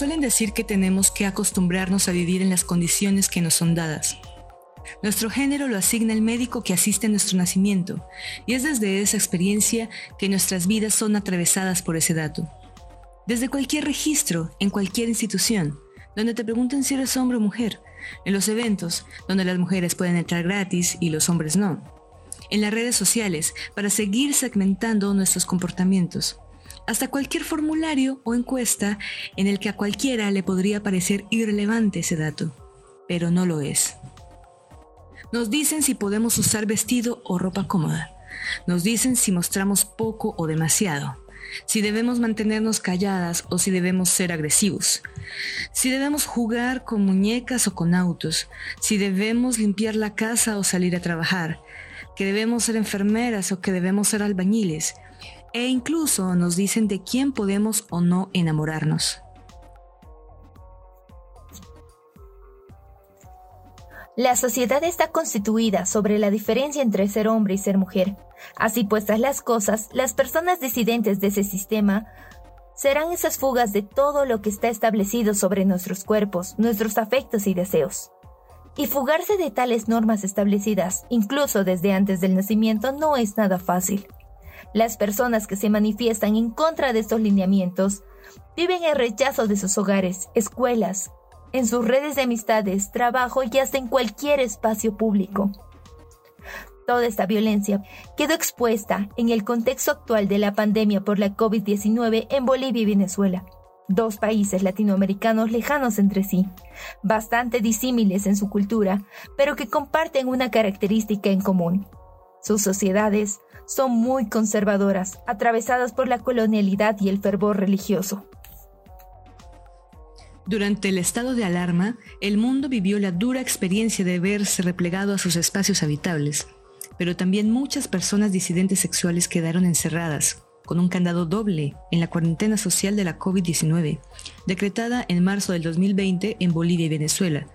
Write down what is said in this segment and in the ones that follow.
Suelen decir que tenemos que acostumbrarnos a vivir en las condiciones que nos son dadas. Nuestro género lo asigna el médico que asiste a nuestro nacimiento, y es desde esa experiencia que nuestras vidas son atravesadas por ese dato. Desde cualquier registro, en cualquier institución, donde te pregunten si eres hombre o mujer, en los eventos, donde las mujeres pueden entrar gratis y los hombres no, en las redes sociales, para seguir segmentando nuestros comportamientos, hasta cualquier formulario o encuesta en el que a cualquiera le podría parecer irrelevante ese dato, pero no lo es. Nos dicen si podemos usar vestido o ropa cómoda. Nos dicen si mostramos poco o demasiado. Si debemos mantenernos calladas o si debemos ser agresivos. Si debemos jugar con muñecas o con autos. Si debemos limpiar la casa o salir a trabajar. Que debemos ser enfermeras o que debemos ser albañiles e incluso nos dicen de quién podemos o no enamorarnos. La sociedad está constituida sobre la diferencia entre ser hombre y ser mujer. Así puestas las cosas, las personas disidentes de ese sistema serán esas fugas de todo lo que está establecido sobre nuestros cuerpos, nuestros afectos y deseos. Y fugarse de tales normas establecidas, incluso desde antes del nacimiento, no es nada fácil. Las personas que se manifiestan en contra de estos lineamientos viven el rechazo de sus hogares, escuelas, en sus redes de amistades, trabajo y hasta en cualquier espacio público. Toda esta violencia quedó expuesta en el contexto actual de la pandemia por la COVID-19 en Bolivia y Venezuela, dos países latinoamericanos lejanos entre sí, bastante disímiles en su cultura, pero que comparten una característica en común. Sus sociedades son muy conservadoras, atravesadas por la colonialidad y el fervor religioso. Durante el estado de alarma, el mundo vivió la dura experiencia de verse replegado a sus espacios habitables, pero también muchas personas disidentes sexuales quedaron encerradas, con un candado doble en la cuarentena social de la COVID-19, decretada en marzo del 2020 en Bolivia y Venezuela,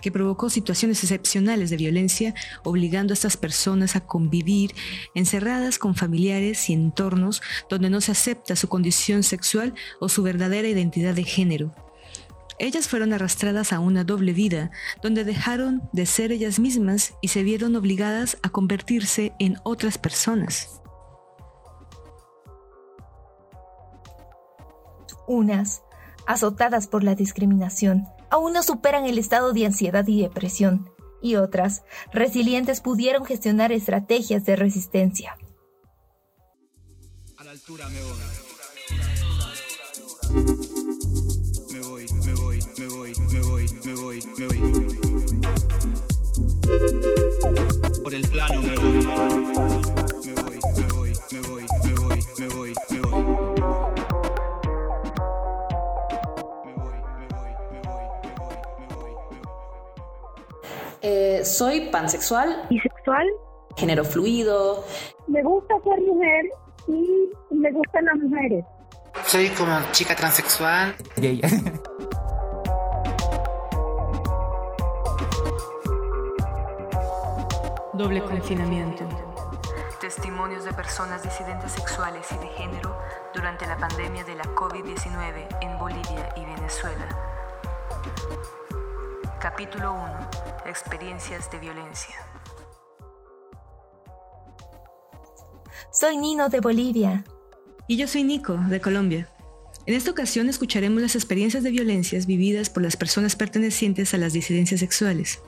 que provocó situaciones excepcionales de violencia, obligando a estas personas a convivir encerradas con familiares y entornos donde no se acepta su condición sexual o su verdadera identidad de género. Ellas fueron arrastradas a una doble vida, donde dejaron de ser ellas mismas y se vieron obligadas a convertirse en otras personas. Unas, azotadas por la discriminación, aún no superan el estado de ansiedad y depresión, y otras, resilientes, pudieron gestionar estrategias de resistencia. A la altura me voy. Me voy, me voy, me voy, me voy, me voy, me voy. Por el plano me voy. Eh, soy pansexual. Bisexual. Género fluido. Me gusta ser mujer y me gustan las mujeres. Soy como chica transexual. Gay. Doble confinamiento. Testimonios de personas disidentes sexuales y de género durante la pandemia de la COVID-19 en Bolivia y Venezuela. Capítulo 1. Experiencias de violencia. Soy Nino de Bolivia. Y yo soy Nico de Colombia. En esta ocasión escucharemos las experiencias de violencias vividas por las personas pertenecientes a las disidencias sexuales.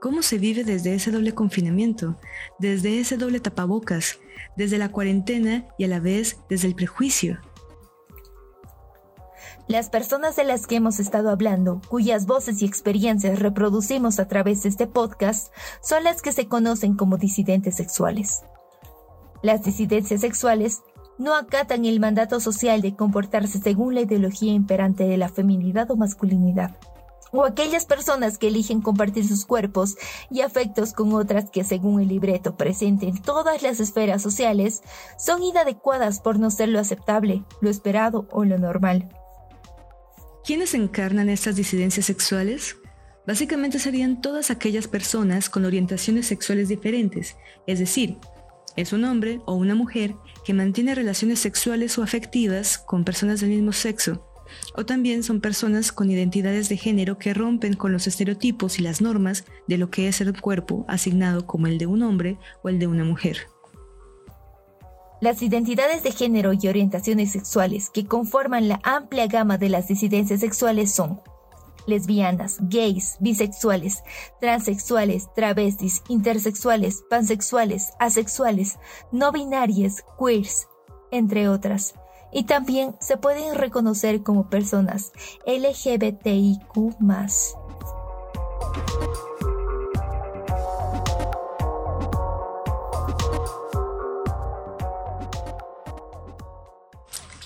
¿Cómo se vive desde ese doble confinamiento, desde ese doble tapabocas, desde la cuarentena y a la vez desde el prejuicio? Las personas de las que hemos estado hablando, cuyas voces y experiencias reproducimos a través de este podcast, son las que se conocen como disidentes sexuales. Las disidencias sexuales no acatan el mandato social de comportarse según la ideología imperante de la feminidad o masculinidad, o aquellas personas que eligen compartir sus cuerpos y afectos con otras que según el libreto presente en todas las esferas sociales, son inadecuadas por no ser lo aceptable, lo esperado o lo normal. ¿Quiénes encarnan estas disidencias sexuales? Básicamente serían todas aquellas personas con orientaciones sexuales diferentes, es decir, es un hombre o una mujer que mantiene relaciones sexuales o afectivas con personas del mismo sexo, o también son personas con identidades de género que rompen con los estereotipos y las normas de lo que es el cuerpo asignado como el de un hombre o el de una mujer. Las identidades de género y orientaciones sexuales que conforman la amplia gama de las disidencias sexuales son lesbianas, gays, bisexuales, transexuales, travestis, intersexuales, pansexuales, asexuales, no binarias, queers, entre otras. Y también se pueden reconocer como personas LGBTIQ.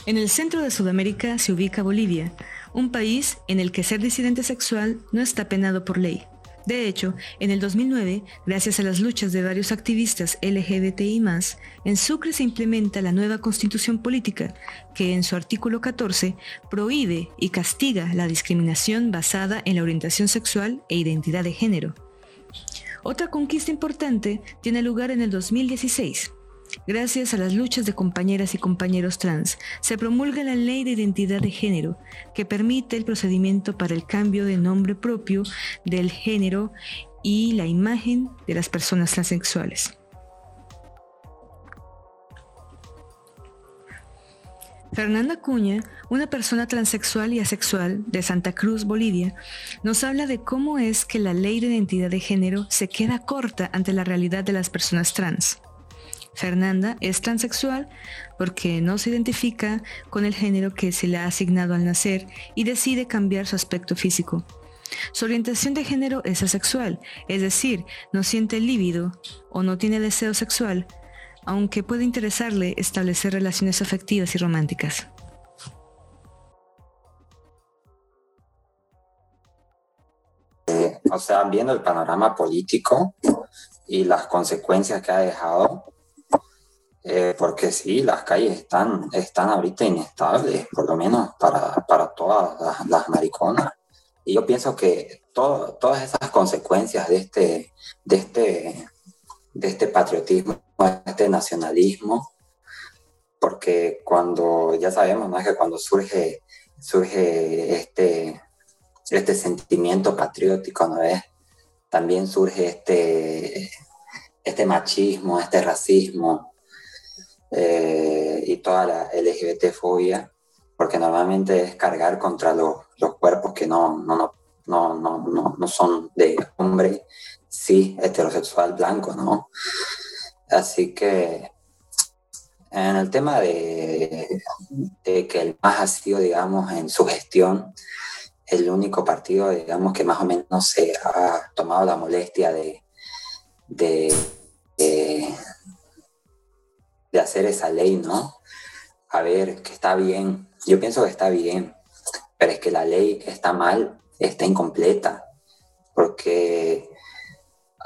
En el centro de Sudamérica se ubica Bolivia, un país en el que ser disidente sexual no está penado por ley. De hecho, en el 2009, gracias a las luchas de varios activistas LGBTI, en Sucre se implementa la nueva constitución política, que en su artículo 14 prohíbe y castiga la discriminación basada en la orientación sexual e identidad de género. Otra conquista importante tiene lugar en el 2016, Gracias a las luchas de compañeras y compañeros trans, se promulga la Ley de Identidad de Género, que permite el procedimiento para el cambio de nombre propio del género y la imagen de las personas transexuales. Fernanda Cuña, una persona transexual y asexual de Santa Cruz, Bolivia, nos habla de cómo es que la ley de identidad de género se queda corta ante la realidad de las personas trans. Fernanda es transexual porque no se identifica con el género que se le ha asignado al nacer y decide cambiar su aspecto físico. Su orientación de género es asexual, es decir, no siente líbido o no tiene deseo sexual, aunque puede interesarle establecer relaciones afectivas y románticas. o sea, viendo el panorama político y las consecuencias que ha dejado, eh, porque sí, las calles están, están ahorita inestables, por lo menos para, para todas las, mariconas. Y yo pienso que todas esas consecuencias de este, de este, de este patriotismo, de este nacionalismo, porque cuando, ya sabemos, ¿no? Es que cuando surge, surge este, este sentimiento patriótico, ¿no es? También surge este, este machismo, este racismo, eh, y toda la LGBT-fobia, porque normalmente es cargar contra los, cuerpos que no, no, no, no, no, son de hombre, sí, heterosexual blanco, ¿no? Así que en el tema de, que el MAS ha sido, digamos, en su gestión, el único partido, digamos, que más o menos se ha tomado la molestia de de hacer esa ley, ¿no? A ver, que está bien, yo pienso que está bien, pero es que la ley está mal, está incompleta, porque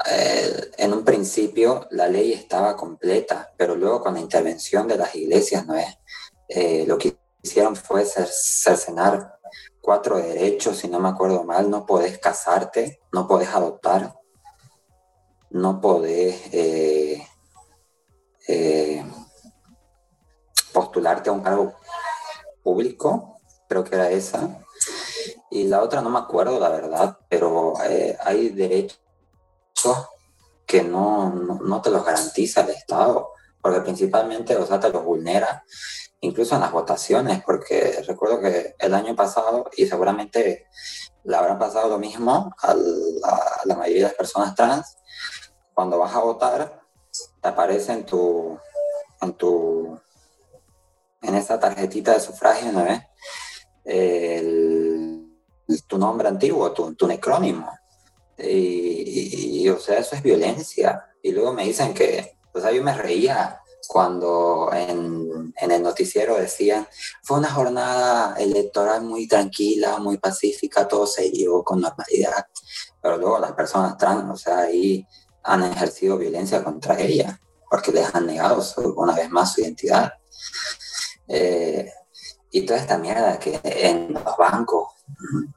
eh, en un principio la ley estaba completa, pero luego con la intervención de las iglesias, ¿no es? Eh, lo que hicieron fue cercenar cuatro derechos, si no me acuerdo mal, no podés casarte, no podés adoptar, no podés eh, postularte a un cargo público, creo que era esa. Y la otra no me acuerdo, la verdad, pero eh, hay derechos que no, no, te los garantiza el Estado, porque principalmente, o sea, te los vulnera, incluso en las votaciones, porque recuerdo que el año pasado, y seguramente le habrá pasado lo mismo a la, a la mayoría de las personas trans, cuando vas a votar, te aparece en tu, en tu en esa tarjetita de sufragio, ¿no ves? tu nombre antiguo, tu, tu necrónimo. Y, o sea, eso es violencia. Y luego me dicen que, o sea, yo me reía cuando en, en, el noticiero decían, fue una jornada electoral muy tranquila, muy pacífica, todo se llevó con normalidad. Pero luego las personas trans, o sea, ahí han ejercido violencia contra ella, porque les han negado una vez más su identidad. Eh, y toda esta mierda que en los bancos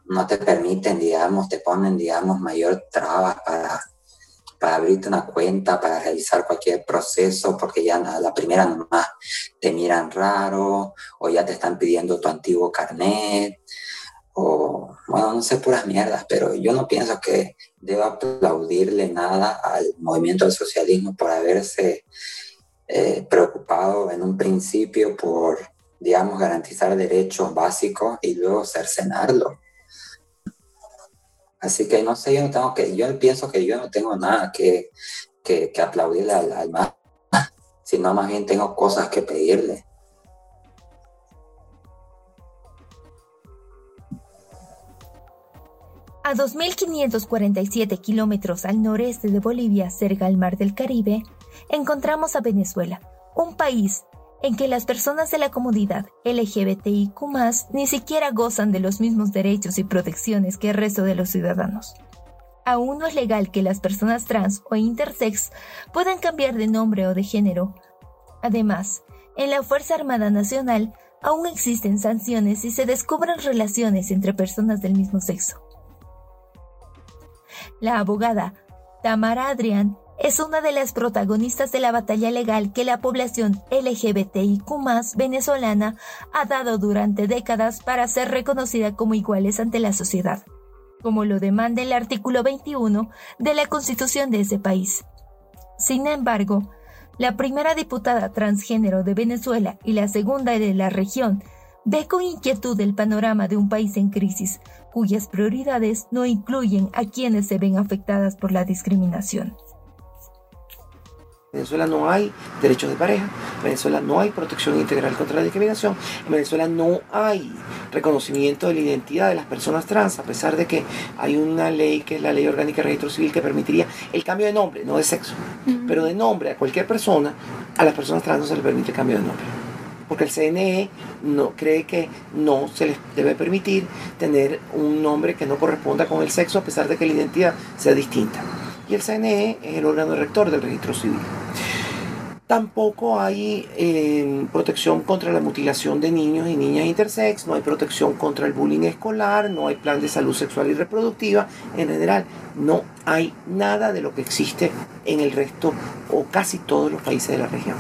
no te permiten, digamos, te ponen, digamos, mayor trabas para, para abrirte una cuenta, para realizar cualquier proceso, porque ya a la primera nomás te miran raro o ya te están pidiendo tu antiguo carnet o, bueno, no sé, puras mierdas, pero yo no pienso que deba aplaudirle nada al movimiento del socialismo por haberse eh, preocupado en un principio por, digamos, garantizar derechos básicos y luego cercenarlo. Así que no sé, yo no tengo que, yo pienso que yo no tengo nada que, que, aplaudirle al, al más, sino más bien tengo cosas que pedirle. A 2.547 kilómetros al noreste de Bolivia, cerca al Mar del Caribe, encontramos a Venezuela, un país en que las personas de la comunidad LGBTIQ ni siquiera gozan de los mismos derechos y protecciones que el resto de los ciudadanos. Aún no es legal que las personas trans o intersex puedan cambiar de nombre o de género. Además, en la Fuerza Armada Nacional aún existen sanciones si se descubren relaciones entre personas del mismo sexo. La abogada Tamara Adrián es una de las protagonistas de la batalla legal que la población LGBTIQ venezolana ha dado durante décadas para ser reconocida como iguales ante la sociedad, como lo demanda el artículo 21 de la Constitución de ese país. Sin embargo, la primera diputada transgénero de Venezuela y la segunda de la región ve con inquietud el panorama de un país en crisis, cuyas prioridades no incluyen a quienes se ven afectadas por la discriminación. En Venezuela no hay derechos de pareja, en Venezuela no hay protección integral contra la discriminación, en Venezuela no hay reconocimiento de la identidad de las personas trans, a pesar de que hay una ley que es la Ley Orgánica de Registro Civil que permitiría el cambio de nombre, no de sexo, pero de nombre a cualquier persona, a las personas trans no se les permite el cambio de nombre porque el CNE no, cree que no se les debe permitir tener un nombre que no corresponda con el sexo a pesar de que la identidad sea distinta. Y el CNE es el órgano rector del registro civil. Tampoco hay eh, protección contra la mutilación de niños y niñas intersex, no hay protección contra el bullying escolar, no hay plan de salud sexual y reproductiva. En general, no hay nada de lo que existe en el resto o casi todos los países de la región.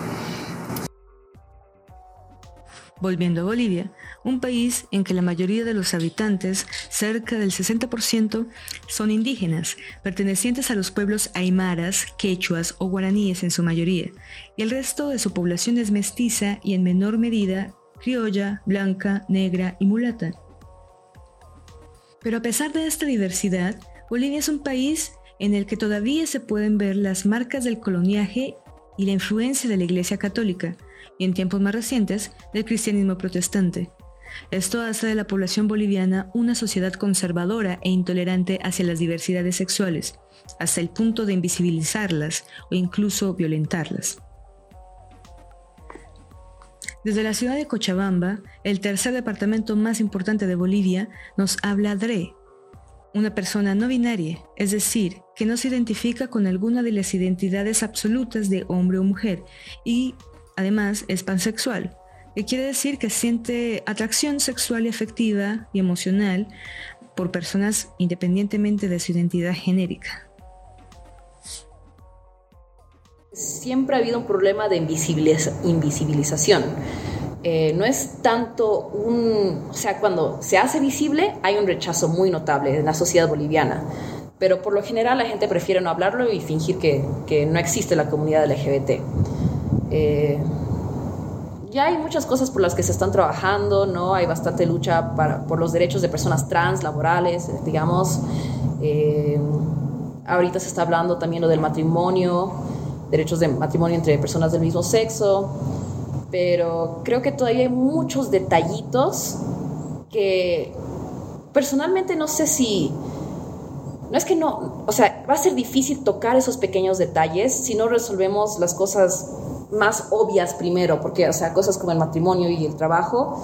Volviendo a Bolivia, un país en que la mayoría de los habitantes, cerca del 60%, son indígenas, pertenecientes a los pueblos aymaras, quechuas o guaraníes en su mayoría, y el resto de su población es mestiza y en menor medida criolla, blanca, negra y mulata. Pero a pesar de esta diversidad, Bolivia es un país en el que todavía se pueden ver las marcas del coloniaje y la influencia de la Iglesia Católica, y en tiempos más recientes del cristianismo protestante. Esto hace de la población boliviana una sociedad conservadora e intolerante hacia las diversidades sexuales, hasta el punto de invisibilizarlas o incluso violentarlas. Desde la ciudad de Cochabamba, el tercer departamento más importante de Bolivia, nos habla Dre, una persona no binaria, es decir, que no se identifica con alguna de las identidades absolutas de hombre o mujer y Además, es pansexual, que quiere decir que siente atracción sexual y afectiva y emocional por personas independientemente de su identidad genérica. Siempre ha habido un problema de invisibilización. Eh, no es tanto un, o sea, cuando se hace visible hay un rechazo muy notable en la sociedad boliviana, pero por lo general la gente prefiere no hablarlo y fingir que, que no existe la comunidad LGBT. Eh, ya hay muchas cosas por las que se están trabajando, ¿no? Hay bastante lucha para, por los derechos de personas trans, laborales, digamos. Eh, ahorita se está hablando también lo del matrimonio, derechos de matrimonio entre personas del mismo sexo, pero creo que todavía hay muchos detallitos que personalmente no sé si... No es que no, o sea, va a ser difícil tocar esos pequeños detalles si no resolvemos las cosas más obvias primero, porque, o sea, cosas como el matrimonio y el trabajo,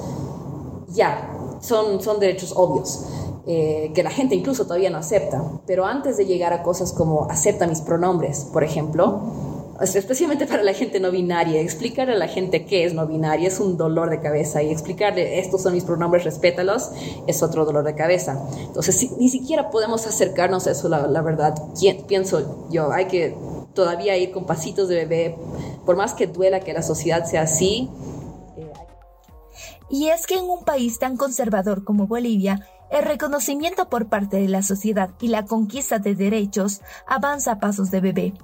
ya, son, son derechos obvios. Eh, que la gente incluso todavía no acepta. Pero antes de llegar a cosas como acepta mis pronombres, por ejemplo, especialmente para la gente no binaria, explicar a la gente qué es no binaria es un dolor de cabeza y explicarle estos son mis pronombres, respétalos, es otro dolor de cabeza. Entonces, ni siquiera podemos acercarnos a eso, la, verdad. Pienso yo, hay que todavía ir con pasitos de bebé, por más que duela que la sociedad sea así. Eh, y es que en un país tan conservador como Bolivia, el reconocimiento por parte de la sociedad y la conquista de derechos avanza a pasos de bebé.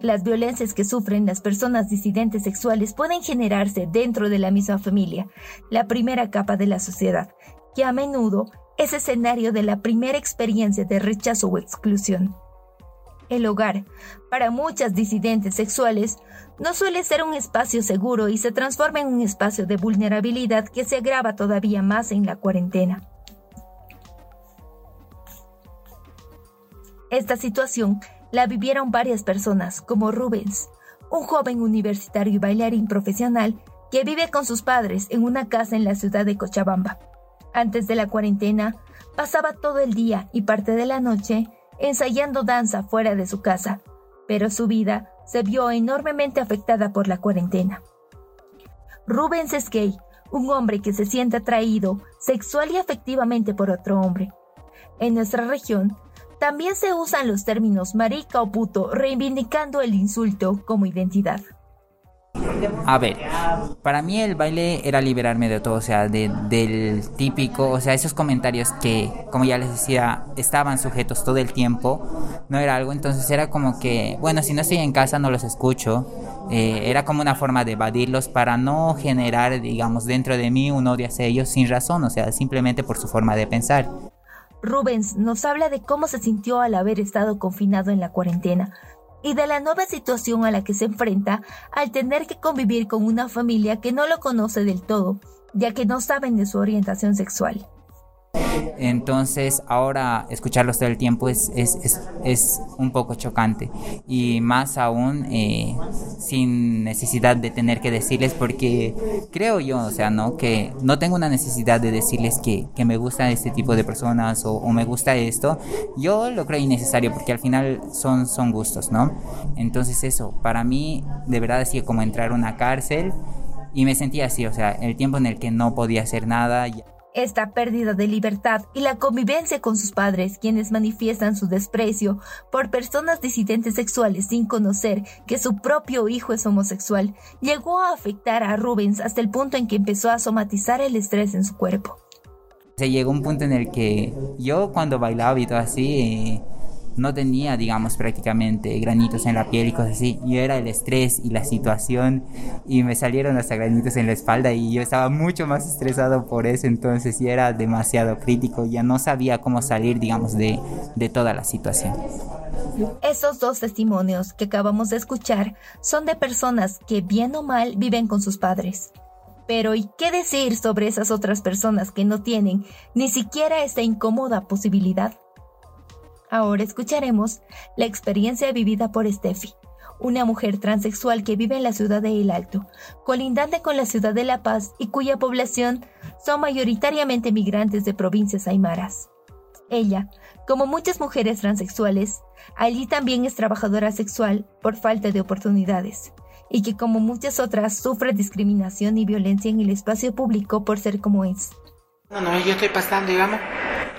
Las violencias que sufren las personas disidentes sexuales pueden generarse dentro de la misma familia, la primera capa de la sociedad, que a menudo es escenario de la primera experiencia de rechazo o exclusión. El hogar, para muchas disidentes sexuales, no suele ser un espacio seguro y se transforma en un espacio de vulnerabilidad que se agrava todavía más en la cuarentena. Esta situación la vivieron varias personas, como Rubens, un joven universitario y bailarín profesional que vive con sus padres en una casa en la ciudad de Cochabamba. Antes de la cuarentena, pasaba todo el día y parte de la noche ensayando danza fuera de su casa, pero su vida se vio enormemente afectada por la cuarentena. Rubens es gay, un hombre que se siente atraído sexual y afectivamente por otro hombre. En nuestra región, también se usan los términos marica o puto, reivindicando el insulto como identidad. A ver, para mí el baile era liberarme de todo, o sea, del típico, o sea, esos comentarios que, como ya les decía, estaban sujetos todo el tiempo, no era algo, entonces era como que, bueno, si no estoy en casa no los escucho, eh, era como una forma de evadirlos para no generar, digamos, dentro de mí un odio hacia ellos sin razón, o sea, simplemente por su forma de pensar. Rubens nos habla de cómo se sintió al haber estado confinado en la cuarentena y de la nueva situación a la que se enfrenta al tener que convivir con una familia que no lo conoce del todo, ya que no saben de su orientación sexual. Entonces ahora escucharlos todo el tiempo es, es, es, un poco chocante y más aún eh, sin necesidad de tener que decirles porque creo yo, o sea, ¿no? Que no tengo una necesidad de decirles que, que me gusta este tipo de personas o, me gusta esto. Yo lo creo innecesario porque al final son, son gustos, ¿no? Entonces eso, para mí de verdad ha como entrar a una cárcel y me sentía así, o sea, el tiempo en el que no podía hacer nada. Esta pérdida de libertad y la convivencia con sus padres, quienes manifiestan su desprecio por personas disidentes sexuales sin conocer que su propio hijo es homosexual, llegó a afectar a Rubens hasta el punto en que empezó a somatizar el estrés en su cuerpo. Se llegó un punto en el que yo cuando bailaba y todo así, no tenía, digamos, prácticamente granitos en la piel y cosas así. Yo era el estrés y la situación y me salieron hasta granitos en la espalda y yo estaba mucho más estresado por eso, entonces y era demasiado crítico, ya no sabía cómo salir, digamos, de, de toda la situación. Estos dos testimonios que acabamos de escuchar son de personas que bien o mal viven con sus padres. Pero ¿y qué decir sobre esas otras personas que no tienen ni siquiera esta incómoda posibilidad? Ahora escucharemos la experiencia vivida por Steffi, una mujer transexual que vive en la ciudad de El Alto, colindante con la ciudad de La Paz y cuya población son mayoritariamente migrantes de provincias aymaras. Ella, como muchas mujeres transexuales, allí también es trabajadora sexual por falta de oportunidades, y que como muchas otras sufre discriminación y violencia en el espacio público por ser como es. No, no, yo estoy pasando, digamos,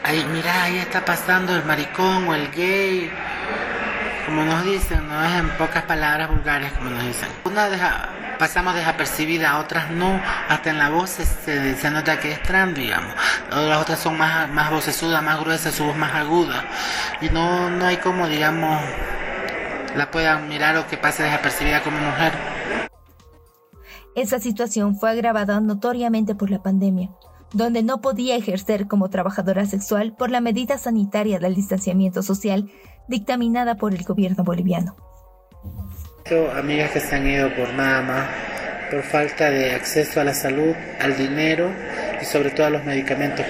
ahí, mira, ahí está pasando el maricón o el gay, como nos dicen, no es en pocas palabras vulgares, como nos dicen. Una deja, pasamos desapercibida, otras no, hasta en la voz se, se nota que es trans, digamos. Las otras son más, más vocesudas, más gruesas, su voz más aguda. Y no, no hay como, digamos, la puedan mirar o que pase desapercibida como mujer. Esa situación fue agravada notoriamente por la pandemia donde no podía ejercer como trabajadora sexual por la medida sanitaria del distanciamiento social dictaminada por el gobierno boliviano. Amigas que se han ido por nada más, por falta de acceso a la salud, al dinero y sobre todo a los medicamentos.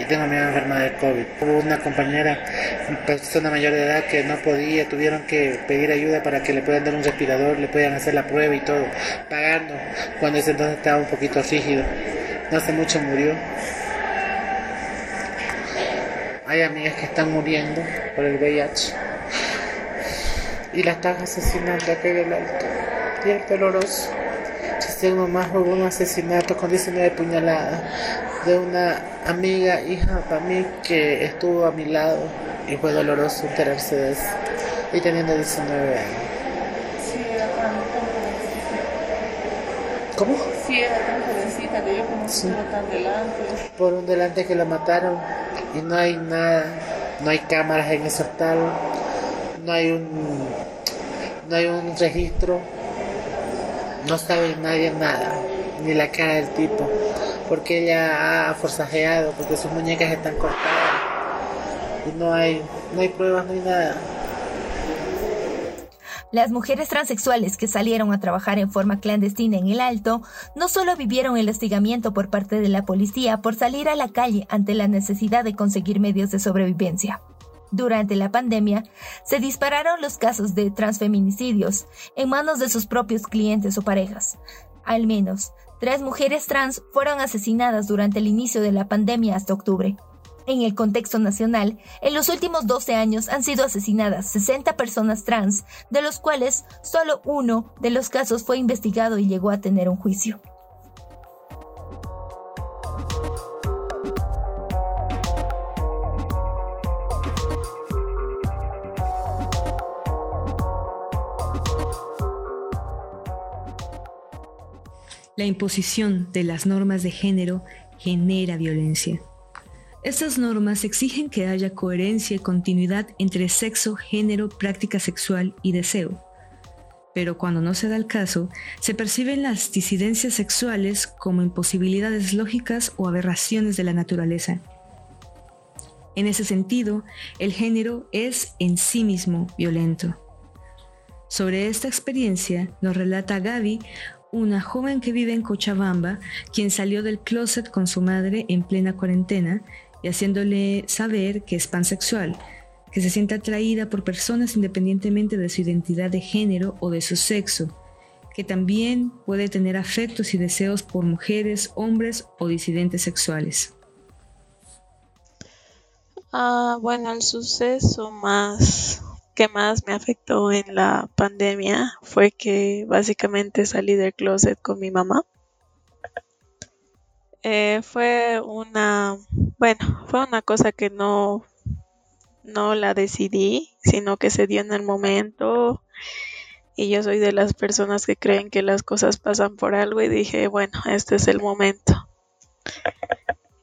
Y tengo amigas enferma de COVID. Hubo una compañera, persona mayor de edad que no podía, tuvieron que pedir ayuda para que le puedan dar un respirador, le puedan hacer la prueba y todo, pagando, cuando ese entonces estaba un poquito rígido no hace mucho murió. Hay amigas que están muriendo por el VIH. y la están asesinando aquí en el alto. Y es doloroso. Este más hubo un asesinato con 19 puñaladas de una amiga, hija para mí, que estuvo a mi lado y fue doloroso enterarse de eso. Y teniendo 19 años. ¿Cómo? Sí, era tan jovencita que Por un delante que la mataron y no hay nada, no hay cámaras en ese hospital, no hay un, no hay un registro, no sabe nadie nada, ni la cara del tipo, porque ella ha forzajeado, porque sus muñecas están cortadas y no hay, no hay pruebas, no hay nada. Las mujeres transexuales que salieron a trabajar en forma clandestina en el Alto no solo vivieron el hostigamiento por parte de la policía por salir a la calle ante la necesidad de conseguir medios de sobrevivencia. Durante la pandemia, se dispararon los casos de transfeminicidios en manos de sus propios clientes o parejas. Al menos, tres mujeres trans fueron asesinadas durante el inicio de la pandemia hasta octubre. En el contexto nacional, en los últimos 12 años han sido asesinadas 60 personas trans, de los cuales solo uno de los casos fue investigado y llegó a tener un juicio. La imposición de las normas de género genera violencia. Estas normas exigen que haya coherencia y continuidad entre sexo, género, práctica sexual y deseo. Pero cuando no se da el caso, se perciben las disidencias sexuales como imposibilidades lógicas o aberraciones de la naturaleza. En ese sentido, el género es en sí mismo violento. Sobre esta experiencia nos relata Gaby, una joven que vive en Cochabamba, quien salió del closet con su madre en plena cuarentena y haciéndole saber que es pansexual, que se siente atraída por personas independientemente de su identidad de género o de su sexo, que también puede tener afectos y deseos por mujeres, hombres o disidentes sexuales. Ah, bueno, el suceso más que más me afectó en la pandemia fue que básicamente salí del closet con mi mamá. Eh, fue una, bueno, fue una cosa que no, no la decidí, sino que se dio en el momento. Y yo soy de las personas que creen que las cosas pasan por algo y dije, bueno, este es el momento.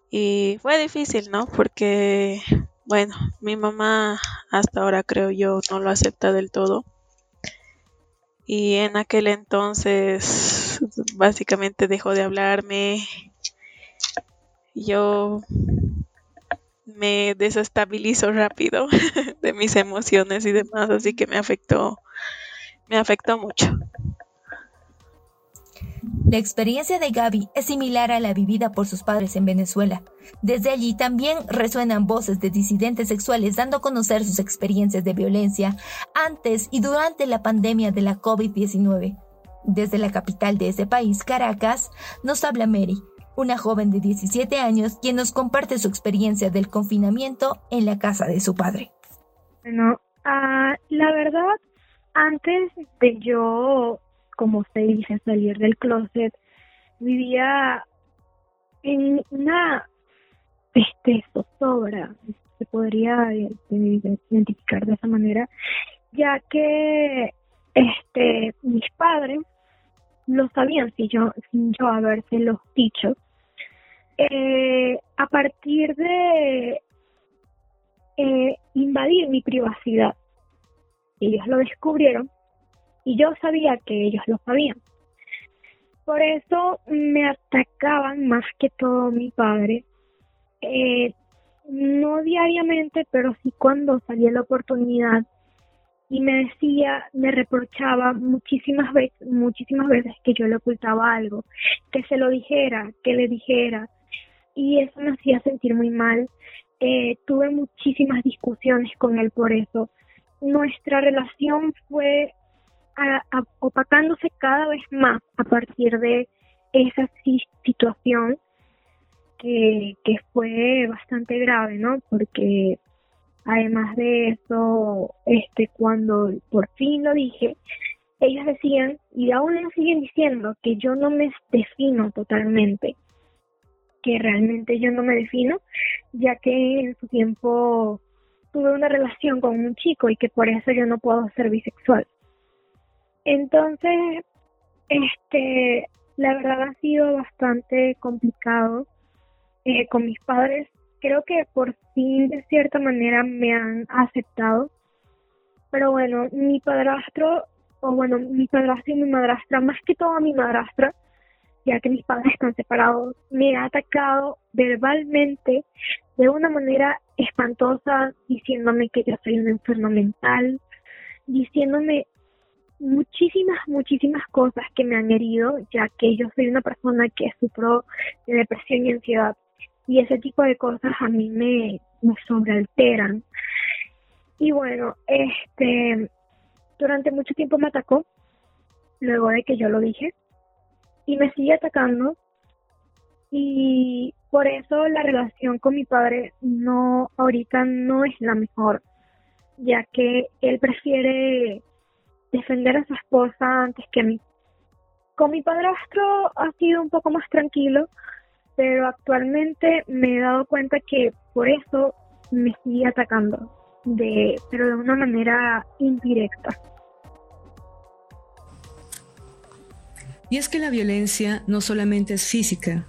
Y fue difícil, ¿no? Porque, bueno, mi mamá hasta ahora creo yo no lo acepta del todo. Y en aquel entonces básicamente dejó de hablarme yo me desestabilizo rápido de mis emociones y demás, así que me afectó, me afectó mucho. La experiencia de Gaby es similar a la vivida por sus padres en Venezuela. Desde allí también resuenan voces de disidentes sexuales dando a conocer sus experiencias de violencia antes y durante la pandemia de la COVID-19. Desde la capital de ese país, Caracas, nos habla Mary, una joven de 17 años quien nos comparte su experiencia del confinamiento en la casa de su padre. Bueno, ah, la verdad, antes de yo, como se dice, salir del closet, vivía en una este, zozobra, se podría identificar de esa manera, ya que este mis padres lo sabían si yo, sin yo habérselos dicho. Eh, a partir de eh, invadir mi privacidad, ellos lo descubrieron y yo sabía que ellos lo sabían. Por eso me atacaban más que todo mi padre, eh, no diariamente, pero sí cuando salía la oportunidad y me decía, me reprochaba muchísimas veces, muchísimas veces que yo le ocultaba algo, que se lo dijera, que le dijera, y eso me hacía sentir muy mal. Eh, tuve muchísimas discusiones con él por eso. Nuestra relación fue opacándose cada vez más a partir de esa situación que, que fue bastante grave, ¿no? Porque Además de eso, este, cuando por fin lo dije, ellos decían, y aún lo siguen diciendo, que yo no me defino totalmente, que realmente yo no me defino, ya que en su tiempo tuve una relación con un chico y que por eso yo no puedo ser bisexual. Entonces, este, la verdad ha sido bastante complicado eh, con mis padres. Creo que por fin, de cierta manera, me han aceptado. Pero bueno, mi padrastro, o bueno, mi padrastro y mi madrastra, más que todo mi madrastra, ya que mis padres están separados, me ha atacado verbalmente de una manera espantosa, diciéndome que yo soy una enferma mental, diciéndome muchísimas, muchísimas cosas que me han herido, ya que yo soy una persona que sufro de depresión y ansiedad. Y ese tipo de cosas a mí me, me sobrealteran. Y bueno, este, durante mucho tiempo me atacó, luego de que yo lo dije, y me sigue atacando. Y por eso la relación con mi padre no, ahorita no es la mejor, ya que él prefiere defender a su esposa antes que a mí. Con mi padrastro ha sido un poco más tranquilo, pero actualmente me he dado cuenta que por eso me sigue atacando, de, pero de una manera indirecta. Y es que la violencia no solamente es física,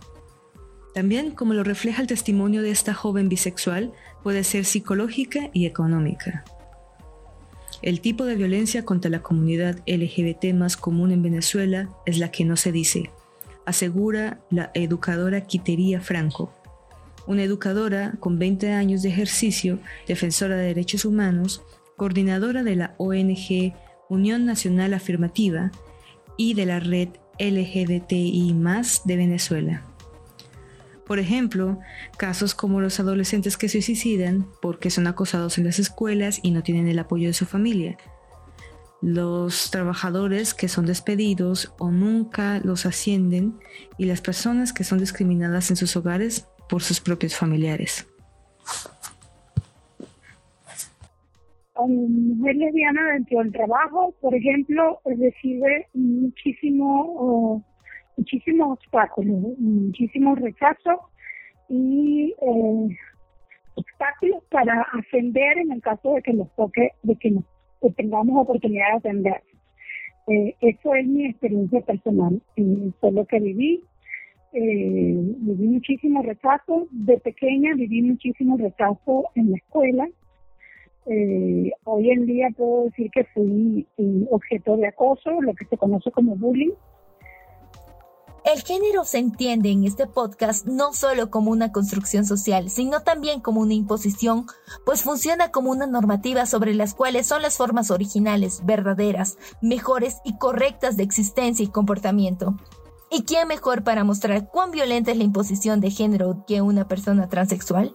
también, como lo refleja el testimonio de esta joven bisexual, puede ser psicológica y económica. El tipo de violencia contra la comunidad LGBT más común en Venezuela es la que no se dice, asegura la educadora Quitería Franco, una educadora con 20 años de ejercicio, defensora de derechos humanos, coordinadora de la ONG Unión Nacional Afirmativa y de la red LGBTI de Venezuela. Por ejemplo, casos como los adolescentes que se suicidan porque son acosados en las escuelas y no tienen el apoyo de su familia. Los trabajadores que son despedidos o nunca los ascienden y las personas que son discriminadas en sus hogares por sus propios familiares. Mujer lesbiana dentro del trabajo, por ejemplo, recibe muchísimo muchísimos obstáculos, muchísimos rechazos y eh, obstáculos para ascender en el caso de que nos toque, de que, nos, tengamos oportunidad de ascender. Eh, eso es mi experiencia personal, eh, fue lo que viví. Eh, viví muchísimo rechazo, de pequeña viví muchísimo rechazo en la escuela. Eh, hoy en día puedo decir que fui objeto de acoso, lo que se conoce como bullying. El género se entiende en este podcast no solo como una construcción social, sino también como una imposición, pues funciona como una normativa sobre las cuales son las formas originales, verdaderas, mejores y correctas de existencia y comportamiento. ¿Y quién mejor para mostrar cuán violenta es la imposición de género que una persona transexual?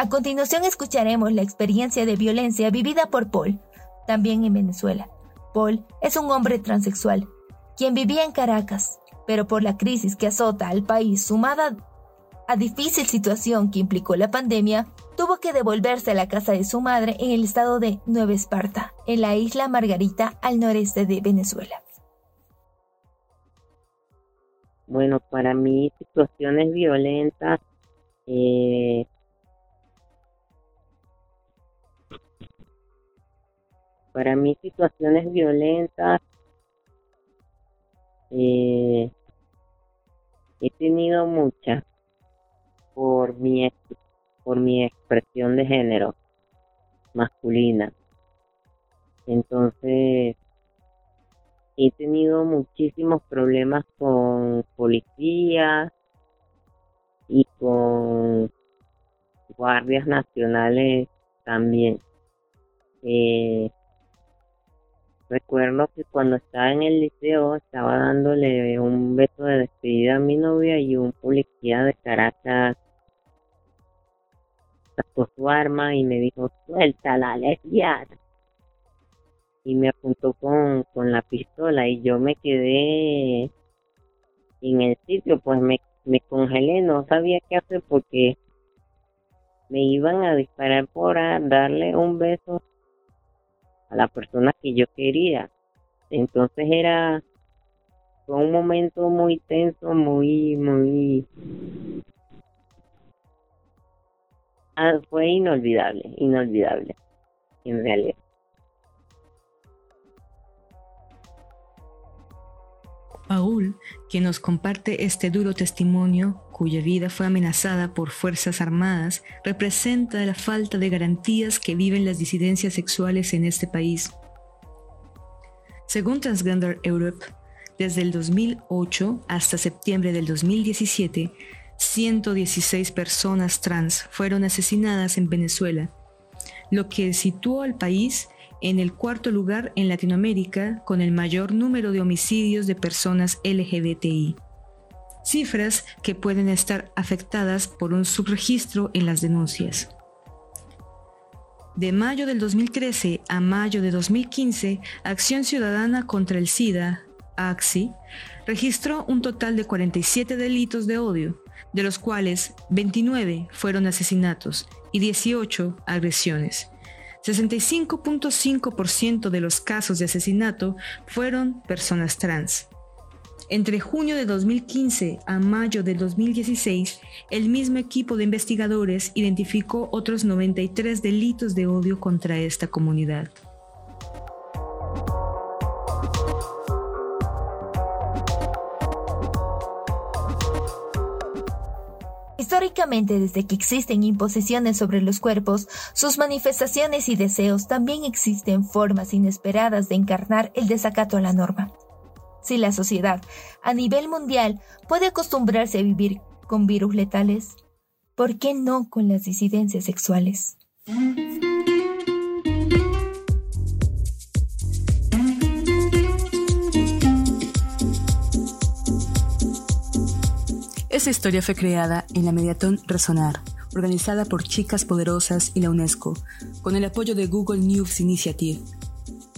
A continuación escucharemos la experiencia de violencia vivida por Paul, también en Venezuela. Paul es un hombre transexual, quien vivía en Caracas, pero por la crisis que azota al país sumada a difícil situación que implicó la pandemia, tuvo que devolverse a la casa de su madre en el estado de Nueva Esparta, en la isla Margarita al noreste de Venezuela. Bueno, para mí situaciones violentas eh, para mí situaciones violentas eh, he tenido muchas por mi por mi expresión de género masculina. Entonces he tenido muchísimos problemas con policías y con guardias nacionales también. Eh, Recuerdo que cuando estaba en el liceo estaba dándole un beso de despedida a mi novia y un policía de Caracas sacó su arma y me dijo, suelta la lesbiana. Y me apuntó con, con la pistola y yo me quedé en el sitio, pues me, me congelé, no sabía qué hacer porque me iban a disparar por darle un beso a la persona que yo quería. Entonces era fue un momento muy tenso, muy, muy... Ah, fue inolvidable, inolvidable, en realidad. Paul, quien nos comparte este duro testimonio, cuya vida fue amenazada por fuerzas armadas, representa la falta de garantías que viven las disidencias sexuales en este país. Según Transgender Europe, desde el 2008 hasta septiembre del 2017, 116 personas trans fueron asesinadas en Venezuela, lo que situó al país en el cuarto lugar en Latinoamérica con el mayor número de homicidios de personas LGBTI. Cifras que pueden estar afectadas por un subregistro en las denuncias. De mayo del 2013 a mayo de 2015, Acción Ciudadana contra el SIDA, AXI, registró un total de 47 delitos de odio, de los cuales 29 fueron asesinatos y 18 agresiones. 65.5% de los casos de asesinato fueron personas trans. Entre junio de 2015 a mayo de 2016, el mismo equipo de investigadores identificó otros 93 delitos de odio contra esta comunidad. Históricamente, desde que existen imposiciones sobre los cuerpos, sus manifestaciones y deseos también existen formas inesperadas de encarnar el desacato a la norma. Si la sociedad, a nivel mundial, puede acostumbrarse a vivir con virus letales, ¿por qué no con las disidencias sexuales? Esta historia fue creada en la Mediatón Resonar, organizada por Chicas Poderosas y la UNESCO, con el apoyo de Google News Initiative.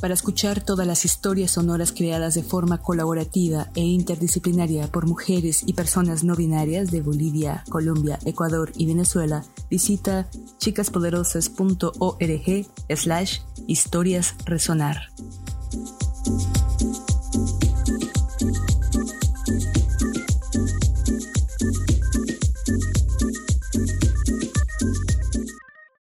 Para escuchar todas las historias sonoras creadas de forma colaborativa e interdisciplinaria por mujeres y personas no binarias de Bolivia, Colombia, Ecuador y Venezuela, visita chicaspoderosas.org slash historias resonar.